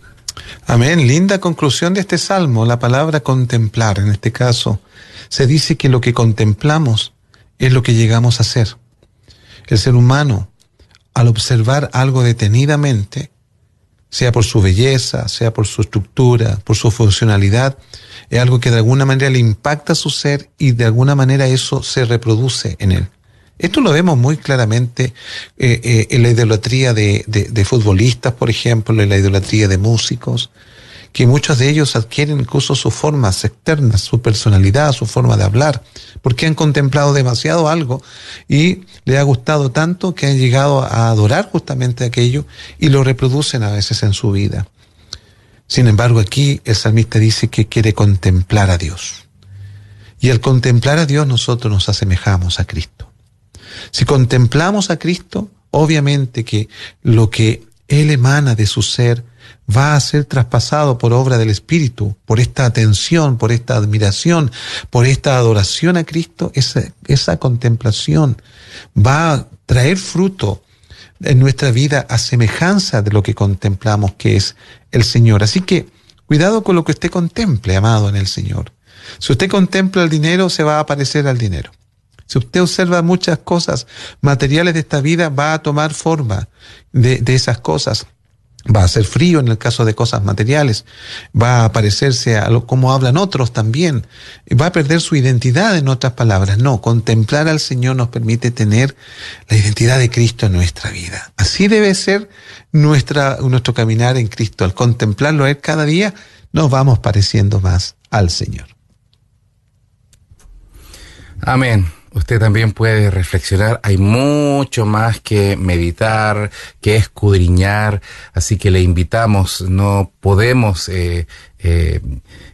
Amén. Linda conclusión de este salmo. La palabra contemplar, en este caso, se dice que lo que contemplamos es lo que llegamos a ser. El ser humano, al observar algo detenidamente, sea por su belleza, sea por su estructura, por su funcionalidad, es algo que de alguna manera le impacta su ser y de alguna manera eso se reproduce en él. Esto lo vemos muy claramente eh, eh, en la idolatría de, de, futbolistas, por ejemplo, en la idolatría de músicos, que muchos de ellos adquieren incluso sus formas externas, su personalidad, su forma de hablar, porque han contemplado demasiado algo y le ha gustado tanto que han llegado a adorar justamente aquello y lo reproducen a veces en su vida. Sin embargo, aquí el salmista dice que quiere contemplar a Dios. Y al contemplar a Dios nosotros nos asemejamos a Cristo. Si contemplamos a Cristo, obviamente que lo que Él emana de su ser va a ser traspasado por obra del Espíritu, por esta atención, por esta admiración, por esta adoración a Cristo, esa, contemplación va a traer fruto en nuestra vida a semejanza de lo que contemplamos que es el Señor. Así que cuidado con lo que usted contemple, amado en el Señor. Si usted contempla el dinero, se va a aparecer al dinero. Si usted observa muchas cosas materiales de esta vida, va a tomar forma de esas cosas. Va a hacer frío en el caso de cosas materiales, va a parecerse a lo como hablan otros también, va a perder su identidad en otras palabras. No, contemplar al Señor nos permite tener la identidad de Cristo en nuestra vida. Así debe ser nuestra, nuestro caminar en Cristo. Al contemplarlo a Él cada día, nos vamos pareciendo más al Señor. Amén usted también puede reflexionar. Hay mucho más que meditar, que escudriñar, así que le invitamos, no podemos, eh, eh,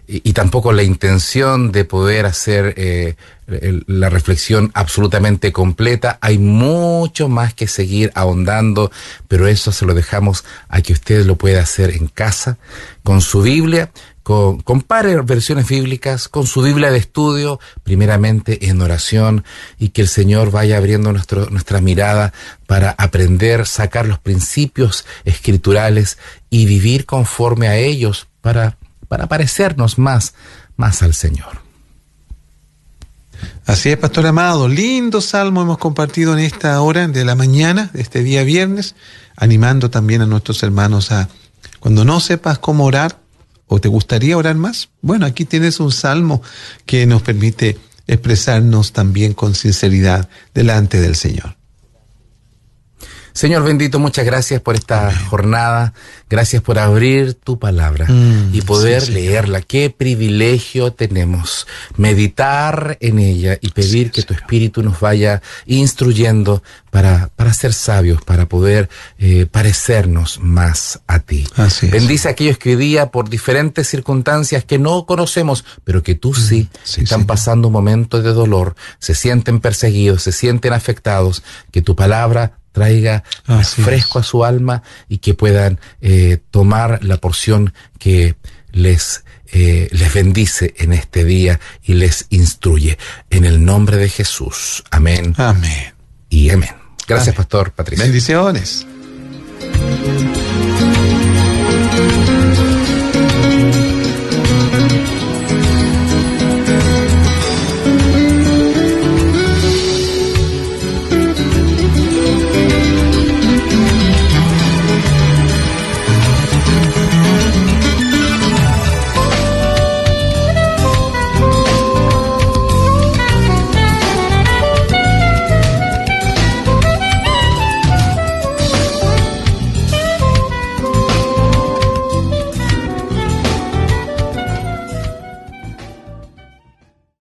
y, tampoco la intención de poder hacer eh, la reflexión absolutamente completa. Hay mucho más que seguir ahondando, pero eso se lo dejamos a que usted lo pueda hacer en casa, con su Biblia, compare versiones bíblicas con su Biblia de estudio, primeramente en oración, y que el Señor vaya abriendo nuestra mirada para aprender, sacar los principios escriturales y vivir conforme a ellos para, para parecernos más, más al Señor. Así es, Pastor Amado. Lindo salmo hemos compartido en esta hora de la mañana, de este día viernes, animando también a nuestros hermanos a, cuando no sepas cómo orar, ¿O te gustaría orar más? Bueno, aquí tienes un salmo que nos permite expresarnos también con sinceridad delante del Señor. Señor bendito, muchas gracias por esta jornada, gracias por abrir tu palabra mm, y poder leerla. Qué privilegio tenemos meditar en ella y pedir que tu Espíritu nos vaya instruyendo para, para ser sabios, para poder eh, parecernos más a ti. Bendice a aquellos que hoy día, por diferentes circunstancias que no conocemos, pero que tú sí, mm, están pasando un momento de dolor, se sienten perseguidos, se sienten afectados, que tu palabra traiga fresco a su alma y que puedan eh, tomar la porción que les, eh, les bendice en este día y les instruye. En el nombre de Jesús. Amén. Amén. Y amén. Gracias, Pastor Patricio. Bendiciones.